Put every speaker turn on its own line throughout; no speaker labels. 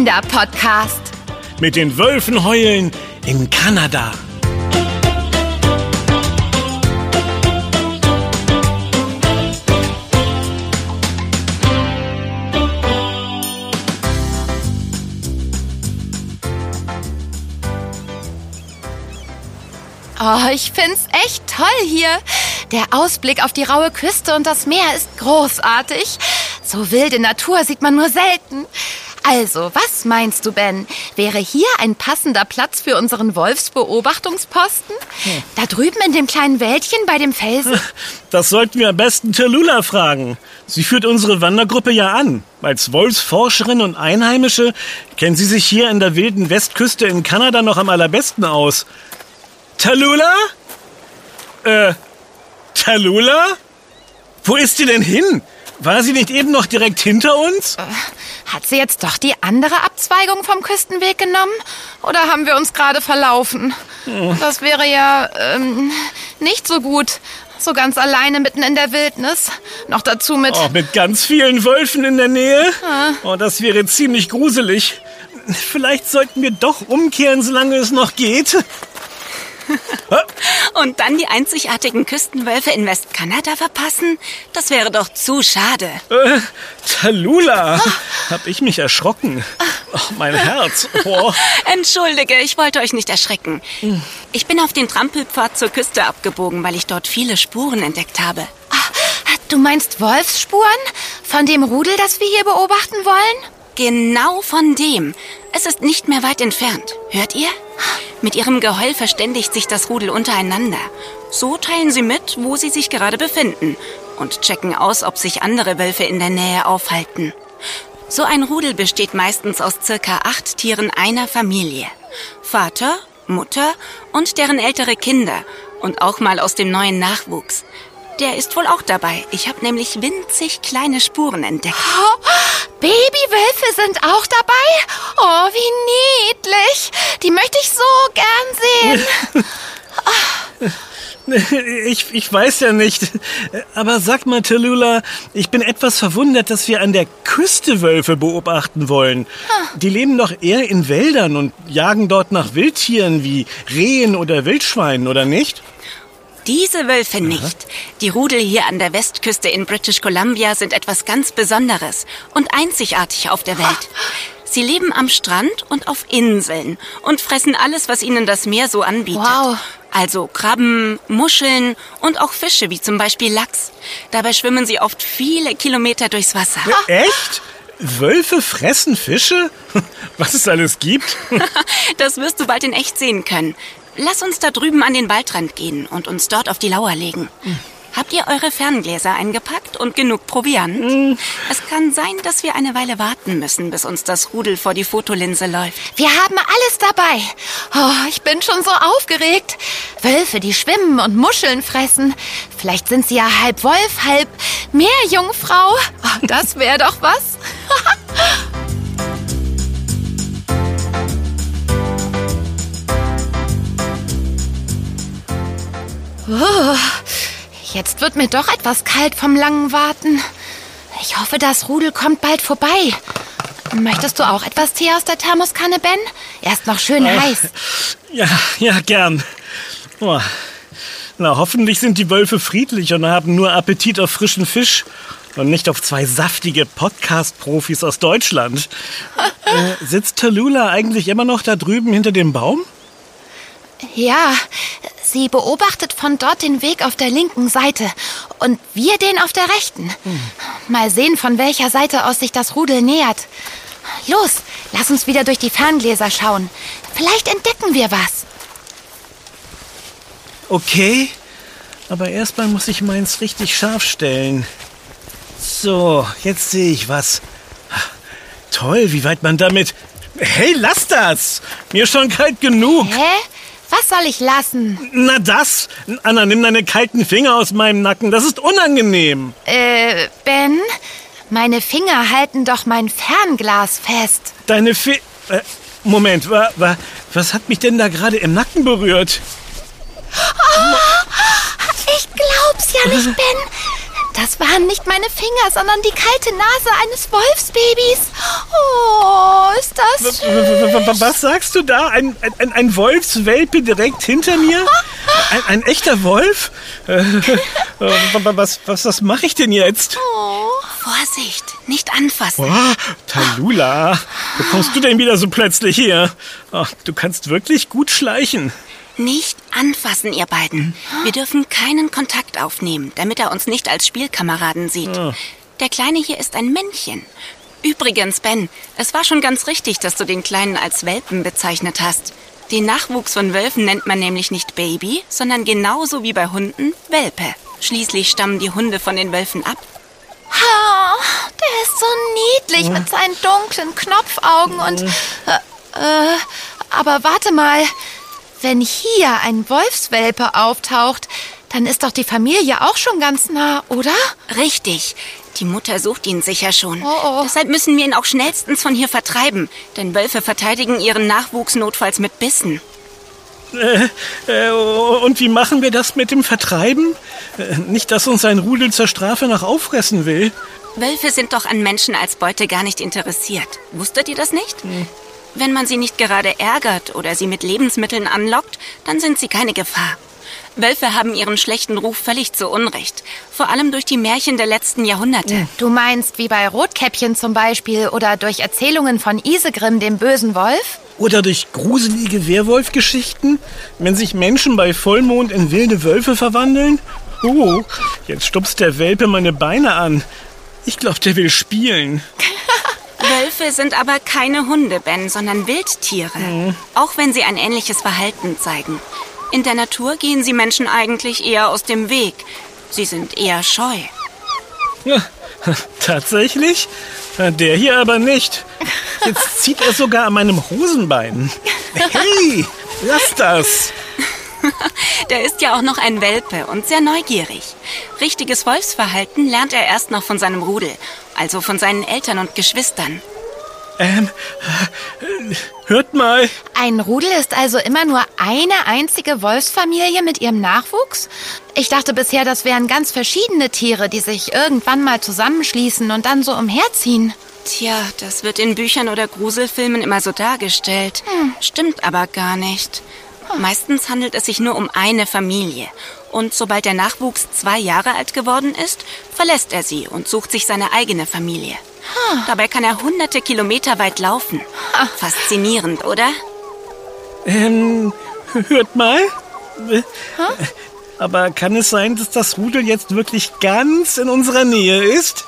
Kinderpodcast.
Mit den Wölfen heulen in Kanada.
Oh, ich find's echt toll hier. Der Ausblick auf die raue Küste und das Meer ist großartig. So wilde Natur sieht man nur selten. Also, was meinst du, Ben? Wäre hier ein passender Platz für unseren Wolfsbeobachtungsposten? Da drüben in dem kleinen Wäldchen bei dem Felsen?
Das sollten wir am besten Tallulah fragen. Sie führt unsere Wandergruppe ja an. Als Wolfsforscherin und Einheimische kennt sie sich hier in der wilden Westküste in Kanada noch am allerbesten aus. Tallulah? Äh, Tallulah? Wo ist sie denn hin? War sie nicht eben noch direkt hinter uns?
Hat sie jetzt doch die andere Abzweigung vom Küstenweg genommen? Oder haben wir uns gerade verlaufen? Das wäre ja ähm, nicht so gut. So ganz alleine mitten in der Wildnis. Noch dazu mit.
Oh, mit ganz vielen Wölfen in der Nähe? Oh, das wäre ziemlich gruselig. Vielleicht sollten wir doch umkehren, solange es noch geht.
Und dann die einzigartigen Küstenwölfe in Westkanada verpassen? Das wäre doch zu schade.
Äh, Tallulah, hab ich mich erschrocken. Oh, mein Herz. Oh.
Entschuldige, ich wollte euch nicht erschrecken. Ich bin auf den Trampelpfad zur Küste abgebogen, weil ich dort viele Spuren entdeckt habe.
Ah, Du meinst Wolfsspuren? Von dem Rudel, das wir hier beobachten wollen?
Genau von dem. Es ist nicht mehr weit entfernt. Hört ihr? Mit ihrem Geheul verständigt sich das Rudel untereinander. So teilen sie mit, wo sie sich gerade befinden und checken aus, ob sich andere Wölfe in der Nähe aufhalten. So ein Rudel besteht meistens aus circa acht Tieren einer Familie. Vater, Mutter und deren ältere Kinder und auch mal aus dem neuen Nachwuchs. Der ist wohl auch dabei. Ich habe nämlich winzig kleine Spuren entdeckt.
Oh, Babywölfe sind auch dabei? Oh, wie niedlich. Die möchte ich so gern sehen.
Ich, ich weiß ja nicht. Aber sag mal, Tallulah, ich bin etwas verwundert, dass wir an der Küste Wölfe beobachten wollen. Die leben doch eher in Wäldern und jagen dort nach Wildtieren wie Rehen oder Wildschweinen, oder nicht?
Diese Wölfe nicht. Die Rudel hier an der Westküste in British Columbia sind etwas ganz Besonderes und einzigartig auf der Welt. Sie leben am Strand und auf Inseln und fressen alles, was ihnen das Meer so anbietet.
Wow.
Also Krabben, Muscheln und auch Fische, wie zum Beispiel Lachs. Dabei schwimmen sie oft viele Kilometer durchs Wasser.
Echt? Wölfe fressen Fische? Was es alles gibt?
Das wirst du bald in echt sehen können. Lass uns da drüben an den Waldrand gehen und uns dort auf die Lauer legen. Habt ihr eure Ferngläser eingepackt und genug Proviant? Es kann sein, dass wir eine Weile warten müssen, bis uns das Rudel vor die Fotolinse läuft.
Wir haben alles dabei. Oh, ich bin schon so aufgeregt. Wölfe, die schwimmen und Muscheln fressen. Vielleicht sind sie ja halb Wolf, halb Meerjungfrau. Oh, das wäre doch was. Oh, jetzt wird mir doch etwas kalt vom langen Warten. Ich hoffe, das Rudel kommt bald vorbei. Möchtest du auch etwas Tee aus der Thermoskanne, Ben? Er ist noch schön heiß.
Ja, ja, gern. Oh. Na, hoffentlich sind die Wölfe friedlich und haben nur Appetit auf frischen Fisch und nicht auf zwei saftige Podcast-Profis aus Deutschland. äh, sitzt Tallulah eigentlich immer noch da drüben hinter dem Baum?
Ja, sie beobachtet von dort den Weg auf der linken Seite und wir den auf der rechten. Mal sehen, von welcher Seite aus sich das Rudel nähert. Los, lass uns wieder durch die Ferngläser schauen. Vielleicht entdecken wir was.
Okay, aber erstmal muss ich meins richtig scharf stellen. So, jetzt sehe ich was. Toll, wie weit man damit... Hey, lass das! Mir ist schon kalt genug.
Hä? Was soll ich lassen?
Na das! Anna, nimm deine kalten Finger aus meinem Nacken. Das ist unangenehm.
Äh, Ben, meine Finger halten doch mein Fernglas fest.
Deine Fi... Äh, Moment, wa, wa, was hat mich denn da gerade im Nacken berührt?
Ich glaub's ja nicht, Ben. Das waren nicht meine Finger, sondern die kalte Nase eines Wolfsbabys. Oh,
süß. Was sagst du da? Ein, ein, ein Wolfswelpe direkt hinter mir? Ein, ein echter Wolf? Äh, was, was, was mache ich denn jetzt?
Oh. Vorsicht, nicht anfassen.
Oh, Talula, wo kommst du denn wieder so plötzlich her? Oh, du kannst wirklich gut schleichen.
Nicht anfassen, ihr beiden. Wir dürfen keinen Kontakt aufnehmen, damit er uns nicht als Spielkameraden sieht. Oh. Der Kleine hier ist ein Männchen. Übrigens, Ben, es war schon ganz richtig, dass du den Kleinen als Welpen bezeichnet hast. Den Nachwuchs von Wölfen nennt man nämlich nicht Baby, sondern genauso wie bei Hunden Welpe. Schließlich stammen die Hunde von den Wölfen ab.
Oh, der ist so niedlich mit seinen dunklen Knopfaugen und... Äh, äh, aber warte mal, wenn hier ein Wolfswelpe auftaucht, dann ist doch die Familie auch schon ganz nah, oder?
Richtig. Die Mutter sucht ihn sicher schon. Oh, oh. Deshalb müssen wir ihn auch schnellstens von hier vertreiben. Denn Wölfe verteidigen ihren Nachwuchs notfalls mit Bissen.
Äh, äh, und wie machen wir das mit dem Vertreiben? Äh, nicht, dass uns ein Rudel zur Strafe nach auffressen will.
Wölfe sind doch an Menschen als Beute gar nicht interessiert. Wusstet ihr das nicht? Hm. Wenn man sie nicht gerade ärgert oder sie mit Lebensmitteln anlockt, dann sind sie keine Gefahr. Wölfe haben ihren schlechten Ruf völlig zu Unrecht. Vor allem durch die Märchen der letzten Jahrhunderte.
Du meinst wie bei Rotkäppchen zum Beispiel oder durch Erzählungen von Isegrim, dem bösen Wolf?
Oder durch gruselige Werwolf-Geschichten, wenn sich Menschen bei Vollmond in wilde Wölfe verwandeln? Oh, jetzt stupst der Welpe meine Beine an. Ich glaube, der will spielen.
Wölfe sind aber keine Hunde, Ben, sondern Wildtiere. Mhm. Auch wenn sie ein ähnliches Verhalten zeigen. In der Natur gehen sie Menschen eigentlich eher aus dem Weg. Sie sind eher scheu.
Ja, tatsächlich? Der hier aber nicht. Jetzt zieht er sogar an meinem Hosenbein. Hey, lass das.
Der ist ja auch noch ein Welpe und sehr neugierig. Richtiges Wolfsverhalten lernt er erst noch von seinem Rudel, also von seinen Eltern und Geschwistern.
Ähm, hört mal.
Ein Rudel ist also immer nur eine einzige Wolfsfamilie mit ihrem Nachwuchs? Ich dachte bisher, das wären ganz verschiedene Tiere, die sich irgendwann mal zusammenschließen und dann so umherziehen.
Tja, das wird in Büchern oder Gruselfilmen immer so dargestellt. Hm. Stimmt aber gar nicht. Hm. Meistens handelt es sich nur um eine Familie. Und sobald der Nachwuchs zwei Jahre alt geworden ist, verlässt er sie und sucht sich seine eigene Familie. Dabei kann er hunderte Kilometer weit laufen. Faszinierend, oder?
Ähm, hört mal. Aber kann es sein, dass das Rudel jetzt wirklich ganz in unserer Nähe ist?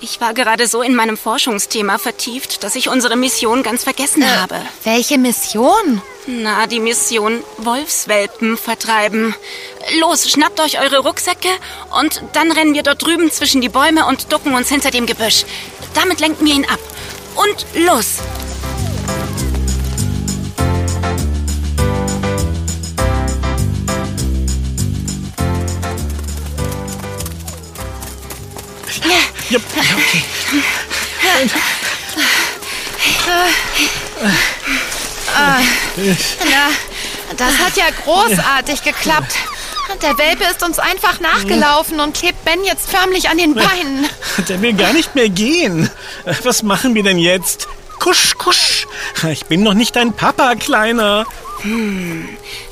Ich war gerade so in meinem Forschungsthema vertieft, dass ich unsere Mission ganz vergessen äh, habe.
Welche Mission?
Na, die Mission Wolfswelpen vertreiben. Los, schnappt euch eure Rucksäcke und dann rennen wir dort drüben zwischen die Bäume und ducken uns hinter dem Gebüsch. Damit lenken wir ihn ab. Und los!
Ja, okay.
Na, das hat ja großartig geklappt. Der Welpe ist uns einfach nachgelaufen und klebt Ben jetzt förmlich an den Beinen.
Der will gar nicht mehr gehen. Was machen wir denn jetzt? Kusch, kusch. Ich bin noch nicht dein Papa, Kleiner.
Hm.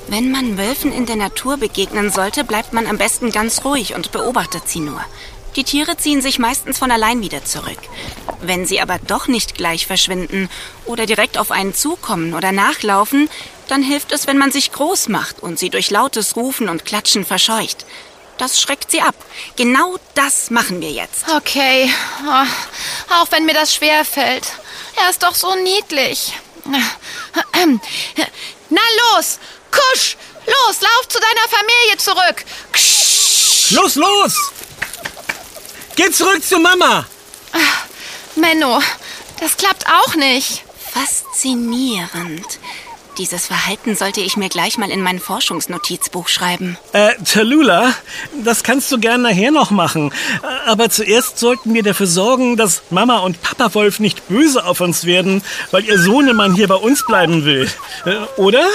Wenn man Wölfen in der Natur begegnen sollte, bleibt man am besten ganz ruhig und beobachtet sie nur. Die Tiere ziehen sich meistens von allein wieder zurück. Wenn sie aber doch nicht gleich verschwinden oder direkt auf einen zukommen oder nachlaufen, dann hilft es, wenn man sich groß macht und sie durch lautes Rufen und Klatschen verscheucht. Das schreckt sie ab. Genau das machen wir jetzt.
Okay. Oh, auch wenn mir das schwer fällt. Er ist doch so niedlich. Na los! Kusch! Los, lauf zu deiner Familie zurück!
Ksch. Los, los! Geh zurück zu Mama!
Menno, das klappt auch nicht.
Faszinierend. Dieses Verhalten sollte ich mir gleich mal in mein Forschungsnotizbuch schreiben.
Äh, Talula, das kannst du gern nachher noch machen. Aber zuerst sollten wir dafür sorgen, dass Mama und Papa Wolf nicht böse auf uns werden, weil ihr Sohnemann hier bei uns bleiben will. Äh, oder?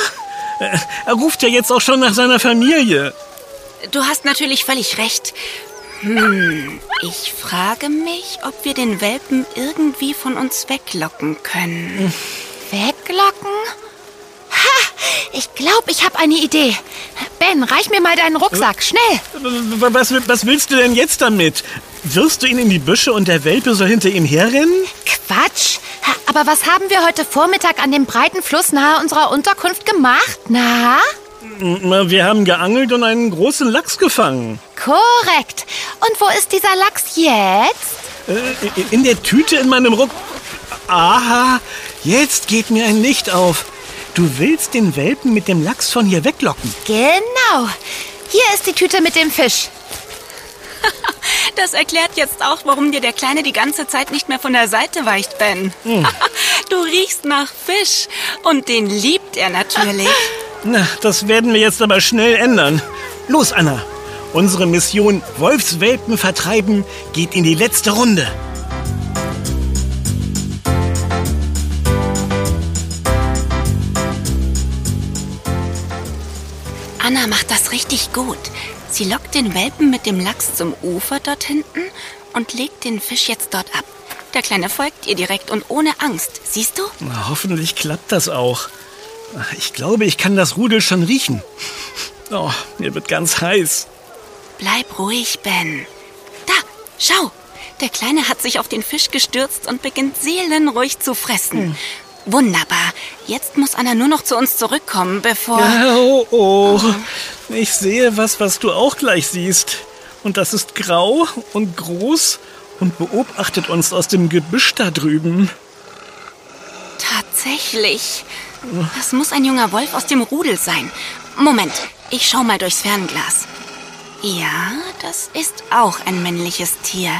Äh, er ruft ja jetzt auch schon nach seiner Familie.
Du hast natürlich völlig recht. Hm, ich frage mich, ob wir den Welpen irgendwie von uns weglocken können.
Weglocken? Ich glaube, ich habe eine Idee. Ben, reich mir mal deinen Rucksack, schnell.
Was, was willst du denn jetzt damit? Wirfst du ihn in die Büsche und der Welpe soll hinter ihm herrennen?
Quatsch. Aber was haben wir heute Vormittag an dem breiten Fluss nahe unserer Unterkunft gemacht? Na?
Wir haben geangelt und einen großen Lachs gefangen.
Korrekt. Und wo ist dieser Lachs jetzt?
Äh, in der Tüte in meinem Ruck. Aha, jetzt geht mir ein Licht auf. Du willst den Welpen mit dem Lachs von hier weglocken.
Genau. Hier ist die Tüte mit dem Fisch.
Das erklärt jetzt auch, warum dir der Kleine die ganze Zeit nicht mehr von der Seite weicht, Ben. Hm. Du riechst nach Fisch und den liebt er natürlich.
Na, das werden wir jetzt aber schnell ändern. Los, Anna. Unsere Mission Wolfswelpen vertreiben geht in die letzte Runde.
Anna macht das richtig gut. Sie lockt den Welpen mit dem Lachs zum Ufer dort hinten und legt den Fisch jetzt dort ab. Der Kleine folgt ihr direkt und ohne Angst. Siehst du?
Na, hoffentlich klappt das auch. Ich glaube, ich kann das Rudel schon riechen. Oh, mir wird ganz heiß.
Bleib ruhig, Ben. Da, schau. Der Kleine hat sich auf den Fisch gestürzt und beginnt seelenruhig zu fressen. Hm. Wunderbar. Jetzt muss Anna nur noch zu uns zurückkommen, bevor...
Oh, oh. Ich sehe was, was du auch gleich siehst. Und das ist grau und groß und beobachtet uns aus dem Gebüsch da drüben.
Tatsächlich. Das muss ein junger Wolf aus dem Rudel sein. Moment, ich schau mal durchs Fernglas. Ja, das ist auch ein männliches Tier.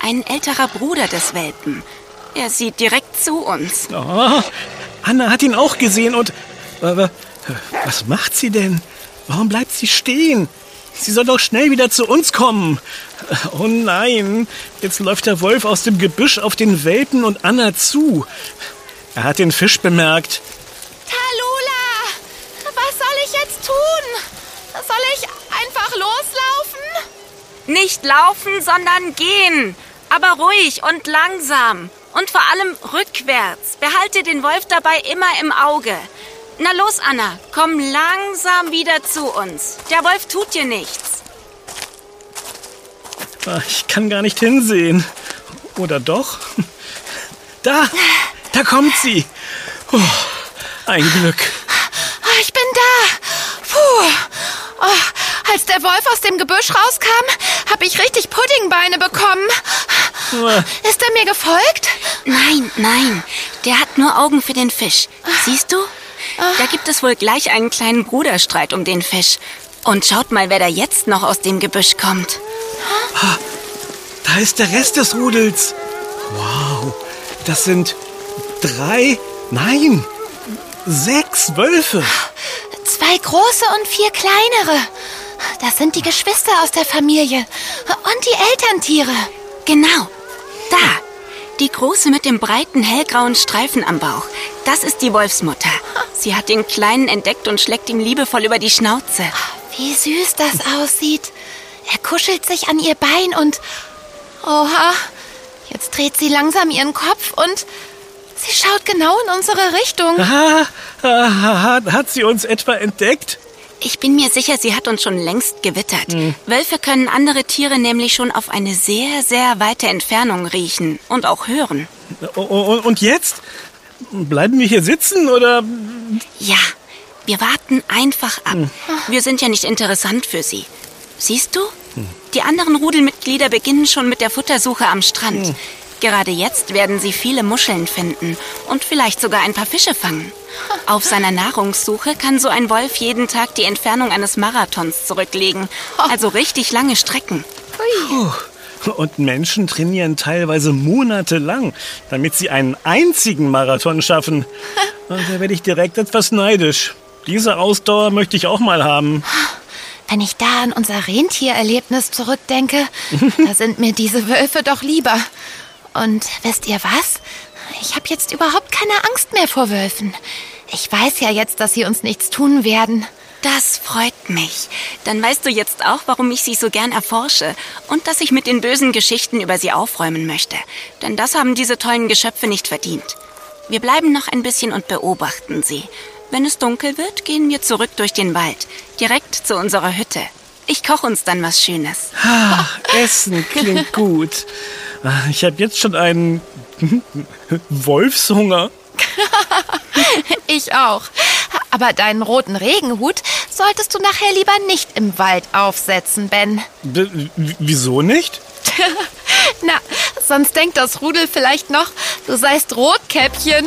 Ein älterer Bruder des Welpen. Er sieht direkt zu uns.
Oh, Anna hat ihn auch gesehen und... Aber, was macht sie denn? Warum bleibt sie stehen? Sie soll doch schnell wieder zu uns kommen. Oh nein, jetzt läuft der Wolf aus dem Gebüsch auf den Welpen und Anna zu. Er hat den Fisch bemerkt.
Talula, was soll ich jetzt tun? Soll ich einfach loslaufen?
Nicht laufen, sondern gehen. Aber ruhig und langsam. Und vor allem rückwärts. Behalte den Wolf dabei immer im Auge. Na los, Anna, komm langsam wieder zu uns. Der Wolf tut dir nichts.
Ah, ich kann gar nicht hinsehen. Oder doch? Da, da kommt sie. Oh, ein Glück.
Ah, ich bin da. Puh. Oh, als der Wolf aus dem Gebüsch rauskam, habe ich richtig Puddingbeine bekommen. Ist er mir gefolgt?
Nein, nein. Der hat nur Augen für den Fisch. Siehst du? Da gibt es wohl gleich einen kleinen Bruderstreit um den Fisch. Und schaut mal, wer da jetzt noch aus dem Gebüsch kommt.
Da ist der Rest des Rudels. Wow, das sind drei, nein, sechs Wölfe.
Zwei große und vier kleinere. Das sind die Geschwister aus der Familie und die Elterntiere.
Genau, da. Die große mit dem breiten hellgrauen Streifen am Bauch. Das ist die Wolfsmutter. Sie hat den Kleinen entdeckt und schlägt ihm liebevoll über die Schnauze.
Wie süß das aussieht. Er kuschelt sich an ihr Bein und... Oha, jetzt dreht sie langsam ihren Kopf und... Sie schaut genau in unsere Richtung.
Aha, aha, hat sie uns etwa entdeckt?
Ich bin mir sicher, sie hat uns schon längst gewittert. Hm. Wölfe können andere Tiere nämlich schon auf eine sehr, sehr weite Entfernung riechen und auch hören.
Und jetzt? Bleiben wir hier sitzen oder?
Ja, wir warten einfach ab. Hm. Wir sind ja nicht interessant für sie. Siehst du? Hm. Die anderen Rudelmitglieder beginnen schon mit der Futtersuche am Strand. Hm. Gerade jetzt werden sie viele Muscheln finden und vielleicht sogar ein paar Fische fangen. Auf seiner Nahrungssuche kann so ein Wolf jeden Tag die Entfernung eines Marathons zurücklegen. Also richtig lange Strecken.
Und Menschen trainieren teilweise monatelang, damit sie einen einzigen Marathon schaffen. Und da werde ich direkt etwas neidisch. Diese Ausdauer möchte ich auch mal haben.
Wenn ich da an unser Rentiererlebnis zurückdenke, da sind mir diese Wölfe doch lieber. Und wisst ihr was? Ich habe jetzt überhaupt keine Angst mehr vor Wölfen. Ich weiß ja jetzt, dass sie uns nichts tun werden.
Das freut mich. Dann weißt du jetzt auch, warum ich sie so gern erforsche und dass ich mit den bösen Geschichten über sie aufräumen möchte. Denn das haben diese tollen Geschöpfe nicht verdient. Wir bleiben noch ein bisschen und beobachten sie. Wenn es dunkel wird, gehen wir zurück durch den Wald, direkt zu unserer Hütte. Ich koche uns dann was Schönes.
Ah, Essen klingt gut. Ah, Ich habe jetzt schon einen Wolfshunger.
Ich auch. Aber deinen roten Regenhut solltest du nachher lieber nicht im Wald aufsetzen, Ben.
B wieso nicht?
Na, sonst denkt das Rudel vielleicht noch, du seist Rotkäppchen.